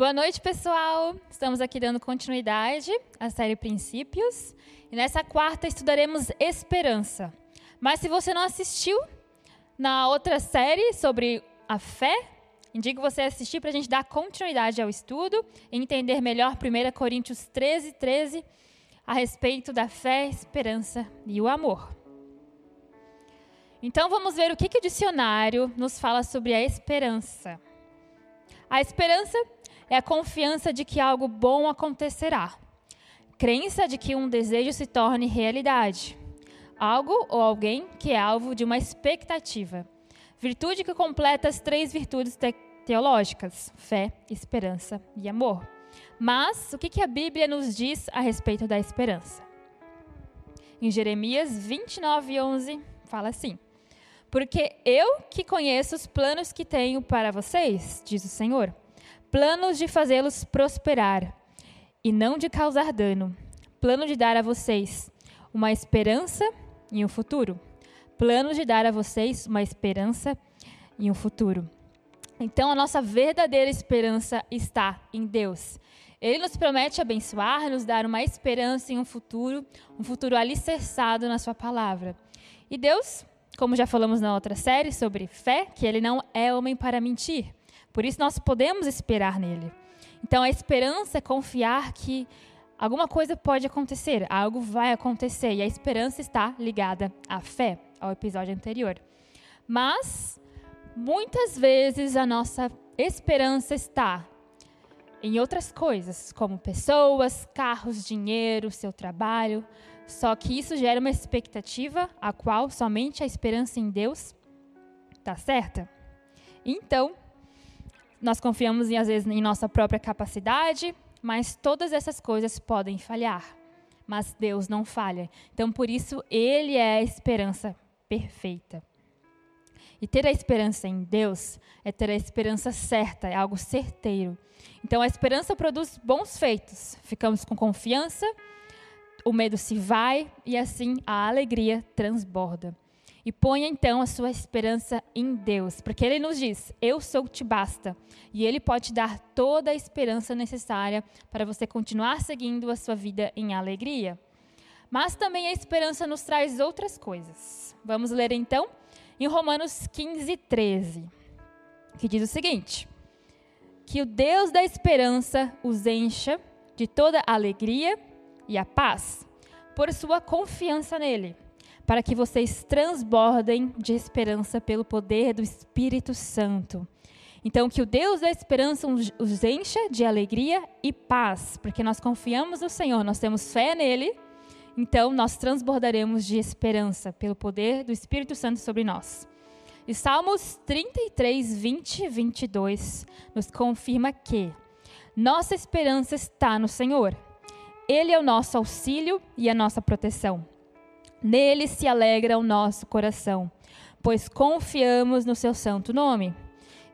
Boa noite, pessoal. Estamos aqui dando continuidade à série Princípios. E nessa quarta estudaremos esperança. Mas se você não assistiu na outra série sobre a fé, indico você assistir para a gente dar continuidade ao estudo e entender melhor 1 Coríntios 13, 13, a respeito da fé, esperança e o amor. Então vamos ver o que, que o dicionário nos fala sobre a esperança. A esperança é a confiança de que algo bom acontecerá. Crença de que um desejo se torne realidade. Algo ou alguém que é alvo de uma expectativa. Virtude que completa as três virtudes te teológicas: fé, esperança e amor. Mas o que, que a Bíblia nos diz a respeito da esperança? Em Jeremias 29, 11, fala assim: Porque eu que conheço os planos que tenho para vocês, diz o Senhor planos de fazê-los prosperar e não de causar dano, plano de dar a vocês uma esperança e um futuro. Plano de dar a vocês uma esperança e um futuro. Então, a nossa verdadeira esperança está em Deus. Ele nos promete abençoar, nos dar uma esperança e um futuro, um futuro alicerçado na Sua palavra. E Deus, como já falamos na outra série sobre fé, que Ele não é homem para mentir. Por isso nós podemos esperar nele. Então a esperança é confiar que alguma coisa pode acontecer, algo vai acontecer, e a esperança está ligada à fé, ao episódio anterior. Mas muitas vezes a nossa esperança está em outras coisas, como pessoas, carros, dinheiro, seu trabalho. Só que isso gera uma expectativa a qual somente a esperança em Deus está certa. Então, nós confiamos, às vezes, em nossa própria capacidade, mas todas essas coisas podem falhar. Mas Deus não falha. Então, por isso, Ele é a esperança perfeita. E ter a esperança em Deus é ter a esperança certa, é algo certeiro. Então, a esperança produz bons feitos. Ficamos com confiança, o medo se vai e assim a alegria transborda. E ponha então a sua esperança em Deus, porque Ele nos diz: Eu sou te basta. E Ele pode te dar toda a esperança necessária para você continuar seguindo a sua vida em alegria. Mas também a esperança nos traz outras coisas. Vamos ler então em Romanos 15, 13, que diz o seguinte: Que o Deus da esperança os encha de toda alegria e a paz, por sua confiança nele para que vocês transbordem de esperança pelo poder do Espírito Santo. Então, que o Deus da esperança os encha de alegria e paz, porque nós confiamos no Senhor, nós temos fé nele, então nós transbordaremos de esperança pelo poder do Espírito Santo sobre nós. E Salmos 33, 20 e 22 nos confirma que nossa esperança está no Senhor. Ele é o nosso auxílio e a nossa proteção. Nele se alegra o nosso coração, pois confiamos no seu santo nome.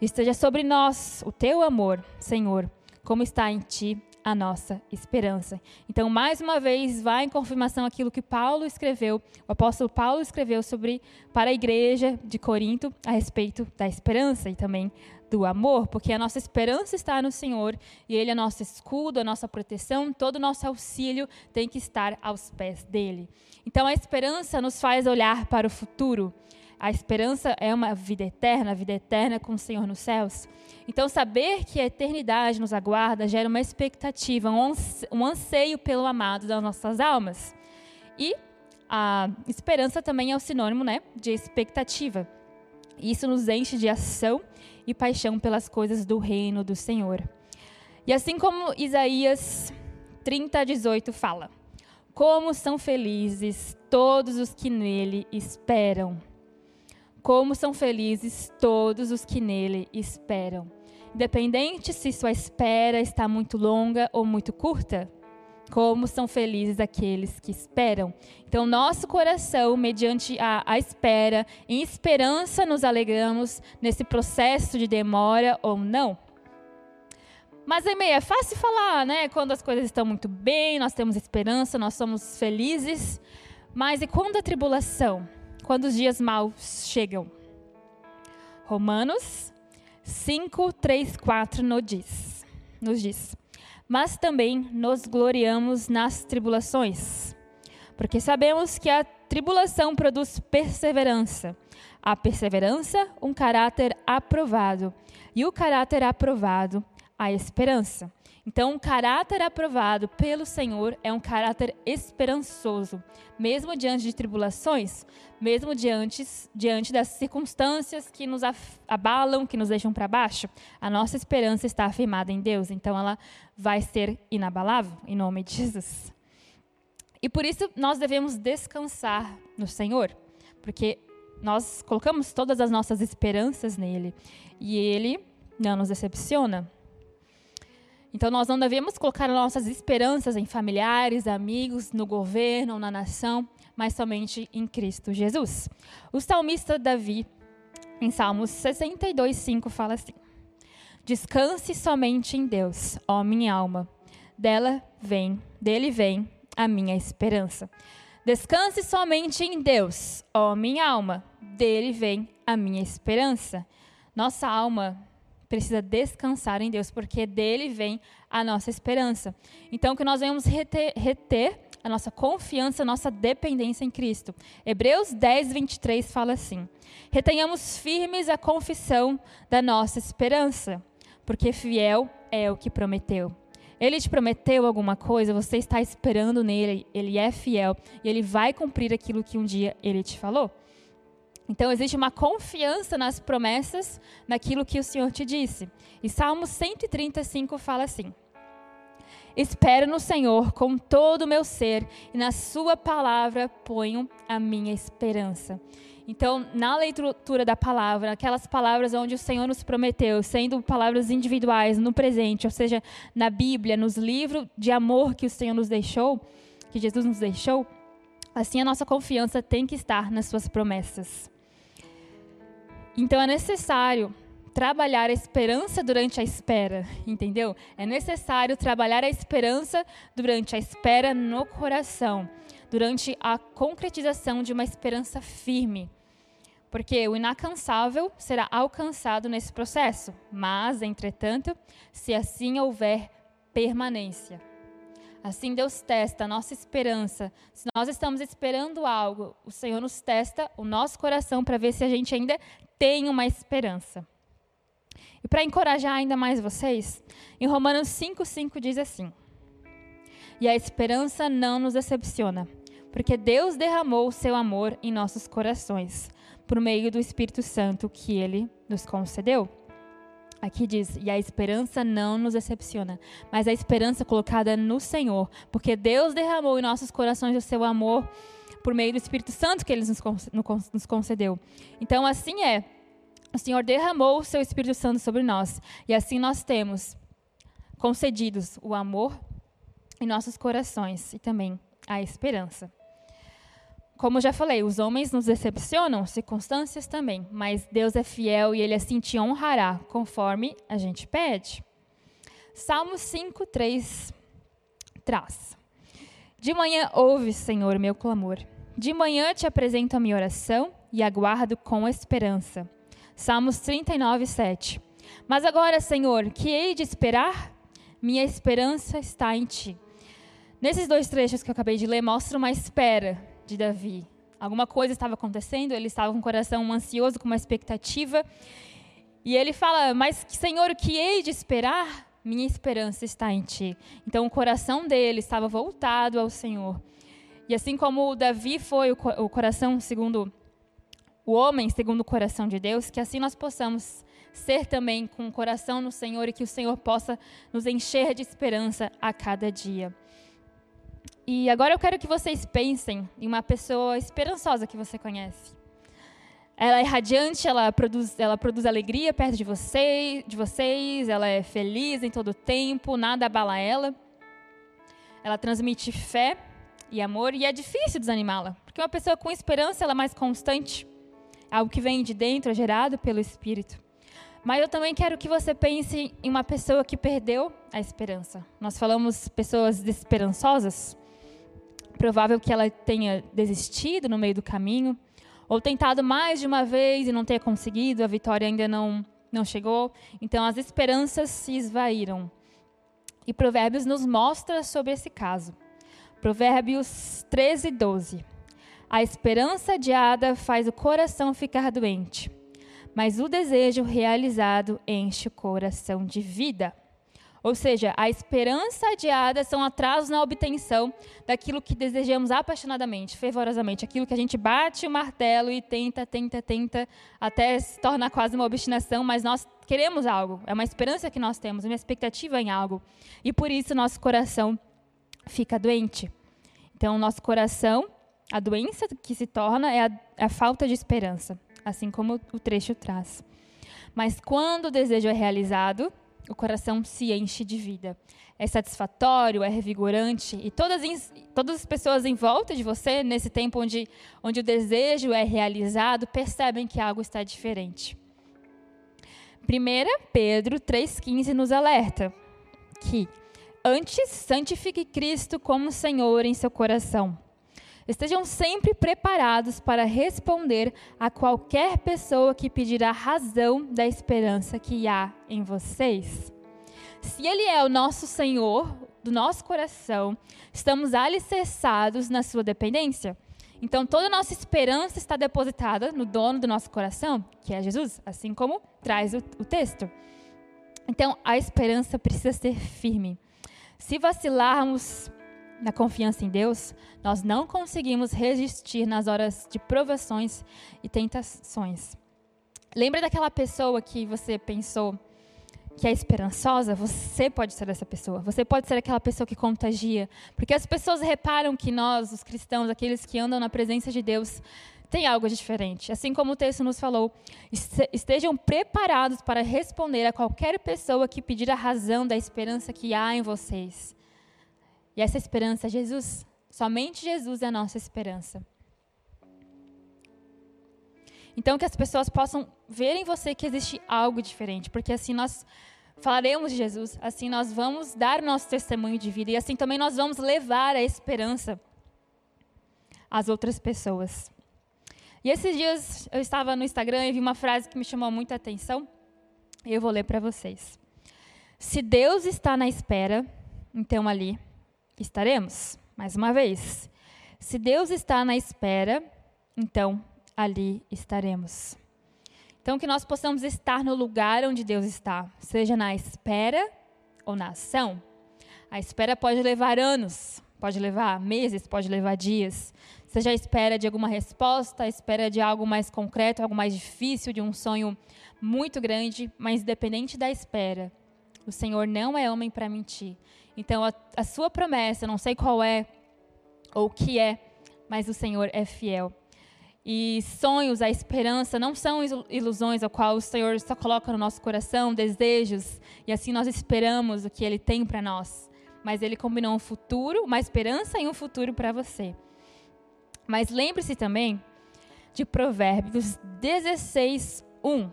Esteja sobre nós o teu amor, Senhor, como está em ti a nossa esperança. Então, mais uma vez, vai em confirmação aquilo que Paulo escreveu, o apóstolo Paulo escreveu sobre para a igreja de Corinto a respeito da esperança e também do amor, porque a nossa esperança está no Senhor e Ele é nosso escudo, a nossa proteção, todo o nosso auxílio tem que estar aos pés dele. Então a esperança nos faz olhar para o futuro. A esperança é uma vida eterna, a vida eterna com o Senhor nos céus. Então, saber que a eternidade nos aguarda gera uma expectativa, um anseio pelo amado das nossas almas. E a esperança também é o sinônimo né, de expectativa. Isso nos enche de ação e paixão pelas coisas do reino do Senhor. E assim como Isaías 30, 18 fala: Como são felizes todos os que nele esperam. Como são felizes todos os que nele esperam. Independente se sua espera está muito longa ou muito curta, como são felizes aqueles que esperam. Então, nosso coração, mediante a, a, espera, em esperança, nos alegramos nesse processo de demora ou não. Mas, meio é fácil falar, né? Quando as coisas estão muito bem, nós temos esperança, nós somos felizes. Mas e quando a tribulação? Quando os dias maus chegam? Romanos 5, 3, 4 nos diz. nos diz: Mas também nos gloriamos nas tribulações, porque sabemos que a tribulação produz perseverança. A perseverança, um caráter aprovado. E o caráter aprovado, a esperança. Então, um caráter aprovado pelo Senhor é um caráter esperançoso, mesmo diante de tribulações, mesmo diante, diante das circunstâncias que nos abalam, que nos deixam para baixo. A nossa esperança está afirmada em Deus, então ela vai ser inabalável, em nome de Jesus. E por isso nós devemos descansar no Senhor, porque nós colocamos todas as nossas esperanças nele e ele não nos decepciona. Então nós não devemos colocar nossas esperanças em familiares, amigos, no governo na nação, mas somente em Cristo Jesus. O salmista Davi, em Salmos 62, 5, fala assim: Descanse somente em Deus, ó minha alma. Dela vem, dele vem a minha esperança. Descanse somente em Deus, ó minha alma. Dele vem a minha esperança. Nossa alma precisa descansar em Deus, porque dele vem a nossa esperança. Então, que nós venhamos reter, reter a nossa confiança, a nossa dependência em Cristo. Hebreus 10, 23 fala assim: Retenhamos firmes a confissão da nossa esperança, porque fiel é o que prometeu. Ele te prometeu alguma coisa, você está esperando nele, ele é fiel e ele vai cumprir aquilo que um dia ele te falou. Então existe uma confiança nas promessas, naquilo que o Senhor te disse. E Salmo 135 fala assim: Espero no Senhor com todo o meu ser, e na Sua palavra ponho a minha esperança. Então, na leitura da palavra, aquelas palavras onde o Senhor nos prometeu, sendo palavras individuais no presente, ou seja, na Bíblia, nos livros de amor que o Senhor nos deixou, que Jesus nos deixou, assim a nossa confiança tem que estar nas suas promessas. Então é necessário trabalhar a esperança durante a espera, entendeu? É necessário trabalhar a esperança durante a espera no coração, durante a concretização de uma esperança firme. Porque o inacansável será alcançado nesse processo, mas, entretanto, se assim houver permanência. Assim Deus testa a nossa esperança. Se nós estamos esperando algo, o Senhor nos testa o nosso coração para ver se a gente ainda tem uma esperança. E para encorajar ainda mais vocês, em Romanos 5,5 diz assim: E a esperança não nos decepciona, porque Deus derramou o seu amor em nossos corações, por meio do Espírito Santo que ele nos concedeu. Aqui diz, e a esperança não nos decepciona, mas a esperança colocada no Senhor, porque Deus derramou em nossos corações o seu amor por meio do Espírito Santo que Ele nos concedeu. Então, assim é. O Senhor derramou o seu Espírito Santo sobre nós. E assim nós temos concedidos o amor em nossos corações e também a esperança. Como já falei, os homens nos decepcionam, circunstâncias também, mas Deus é fiel e Ele assim te honrará, conforme a gente pede. Salmo 5, 3 traz. De manhã ouve, Senhor, meu clamor. De manhã te apresento a minha oração e aguardo com esperança. Salmos 39, 7. Mas agora, Senhor, que hei de esperar? Minha esperança está em ti. Nesses dois trechos que eu acabei de ler, mostra uma espera de Davi. Alguma coisa estava acontecendo, ele estava com o coração ansioso, com uma expectativa. E ele fala: Mas, Senhor, o que hei de esperar? Minha esperança está em ti. Então, o coração dele estava voltado ao Senhor. E assim como Davi foi o coração segundo o homem, segundo o coração de Deus, que assim nós possamos ser também com o coração no Senhor e que o Senhor possa nos encher de esperança a cada dia. E agora eu quero que vocês pensem em uma pessoa esperançosa que você conhece. Ela é radiante, ela produz, ela produz alegria perto de, você, de vocês, ela é feliz em todo o tempo, nada abala ela. Ela transmite fé e amor, e é difícil desanimá-la, porque uma pessoa com esperança ela é mais constante, algo que vem de dentro, é gerado pelo Espírito. Mas eu também quero que você pense em uma pessoa que perdeu a esperança. Nós falamos pessoas desesperançosas. Provável que ela tenha desistido no meio do caminho, ou tentado mais de uma vez e não tenha conseguido, a vitória ainda não, não chegou. Então as esperanças se esvaíram. E Provérbios nos mostra sobre esse caso. Provérbios 13, 12. A esperança adiada faz o coração ficar doente, mas o desejo realizado enche o coração de vida. Ou seja, a esperança adiada são atrasos na obtenção daquilo que desejamos apaixonadamente, fervorosamente, aquilo que a gente bate o martelo e tenta, tenta, tenta, até se torna quase uma obstinação, mas nós queremos algo, é uma esperança que nós temos, uma expectativa em algo. E por isso nosso coração fica doente. Então, nosso coração, a doença que se torna é a, a falta de esperança, assim como o trecho traz. Mas quando o desejo é realizado, o coração se enche de vida. É satisfatório, é revigorante. E todas, todas as pessoas em volta de você, nesse tempo onde, onde o desejo é realizado, percebem que algo está diferente. 1 Pedro 3,15 nos alerta que antes santifique Cristo como Senhor em seu coração. Estejam sempre preparados para responder a qualquer pessoa que pedir a razão da esperança que há em vocês. Se Ele é o nosso Senhor do nosso coração, estamos alicerçados na Sua dependência. Então, toda a nossa esperança está depositada no dono do nosso coração, que é Jesus, assim como traz o, o texto. Então, a esperança precisa ser firme. Se vacilarmos na confiança em Deus, nós não conseguimos resistir nas horas de provações e tentações. Lembra daquela pessoa que você pensou que é esperançosa? Você pode ser essa pessoa. Você pode ser aquela pessoa que contagia. Porque as pessoas reparam que nós, os cristãos, aqueles que andam na presença de Deus, tem algo diferente. Assim como o texto nos falou, estejam preparados para responder a qualquer pessoa que pedir a razão da esperança que há em vocês. E essa esperança é Jesus. Somente Jesus é a nossa esperança. Então, que as pessoas possam ver em você que existe algo diferente, porque assim nós falaremos de Jesus, assim nós vamos dar nosso testemunho de vida e assim também nós vamos levar a esperança às outras pessoas. E esses dias eu estava no Instagram e vi uma frase que me chamou muita atenção, e eu vou ler para vocês. Se Deus está na espera, então ali estaremos. Mais uma vez, se Deus está na espera, então ali estaremos. Então, que nós possamos estar no lugar onde Deus está, seja na espera ou na ação. A espera pode levar anos, pode levar meses, pode levar dias. Seja a espera de alguma resposta, espera de algo mais concreto, algo mais difícil, de um sonho muito grande, mas independente da espera, o Senhor não é homem para mentir. Então, a, a sua promessa, não sei qual é ou o que é, mas o Senhor é fiel. E sonhos, a esperança, não são ilusões ao qual o Senhor só coloca no nosso coração, desejos, e assim nós esperamos o que Ele tem para nós. Mas Ele combinou um futuro, uma esperança e um futuro para você. Mas lembre-se também de Provérbios 16, 1,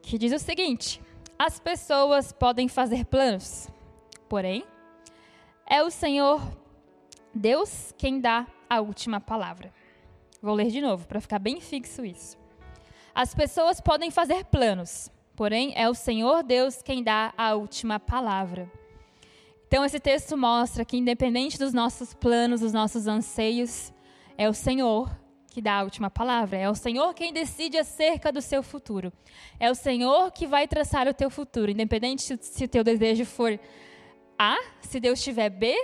que diz o seguinte: as pessoas podem fazer planos, porém, é o Senhor Deus quem dá a última palavra. Vou ler de novo para ficar bem fixo isso. As pessoas podem fazer planos, porém é o Senhor Deus quem dá a última palavra. Então esse texto mostra que independente dos nossos planos, dos nossos anseios, é o Senhor que dá a última palavra. É o Senhor quem decide acerca do seu futuro. É o Senhor que vai traçar o teu futuro, independente se, o teu desejo for A, se Deus tiver B,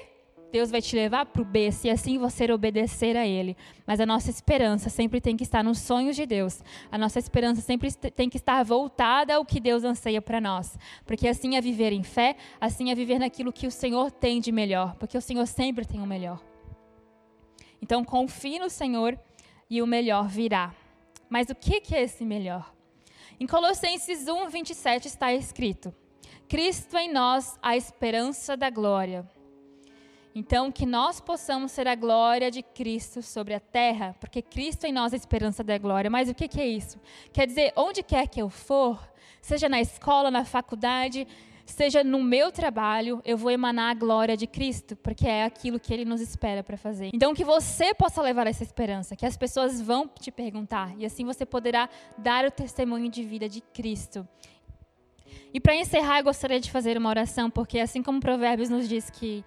Deus vai te levar para o B, se assim você obedecer a Ele. Mas a nossa esperança sempre tem que estar nos sonhos de Deus. A nossa esperança sempre tem que estar voltada ao que Deus anseia para nós. Porque assim é viver em fé, assim é viver naquilo que o Senhor tem de melhor. Porque o Senhor sempre tem o melhor. Então confie no Senhor e o melhor virá. Mas o que é esse melhor? Em Colossenses 1, 27 está escrito: Cristo em nós, a esperança da glória. Então, que nós possamos ser a glória de Cristo sobre a terra, porque Cristo em nós é a esperança da glória. Mas o que é isso? Quer dizer, onde quer que eu for, seja na escola, na faculdade, seja no meu trabalho, eu vou emanar a glória de Cristo, porque é aquilo que Ele nos espera para fazer. Então, que você possa levar essa esperança, que as pessoas vão te perguntar, e assim você poderá dar o testemunho de vida de Cristo. E para encerrar, eu gostaria de fazer uma oração, porque assim como Provérbios nos diz que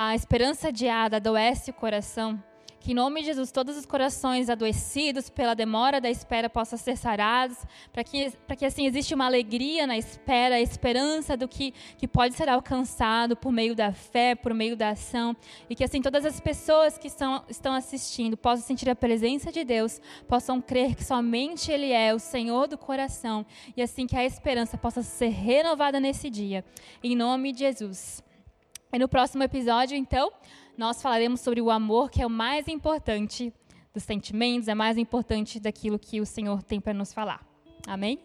a esperança adiada adoece o coração, que em nome de Jesus todos os corações adoecidos pela demora da espera possam ser sarados, para que, que assim existe uma alegria na espera, a esperança do que, que pode ser alcançado por meio da fé, por meio da ação, e que assim todas as pessoas que estão, estão assistindo possam sentir a presença de Deus, possam crer que somente Ele é o Senhor do coração, e assim que a esperança possa ser renovada nesse dia. Em nome de Jesus. E no próximo episódio, então, nós falaremos sobre o amor, que é o mais importante dos sentimentos, é mais importante daquilo que o Senhor tem para nos falar. Amém?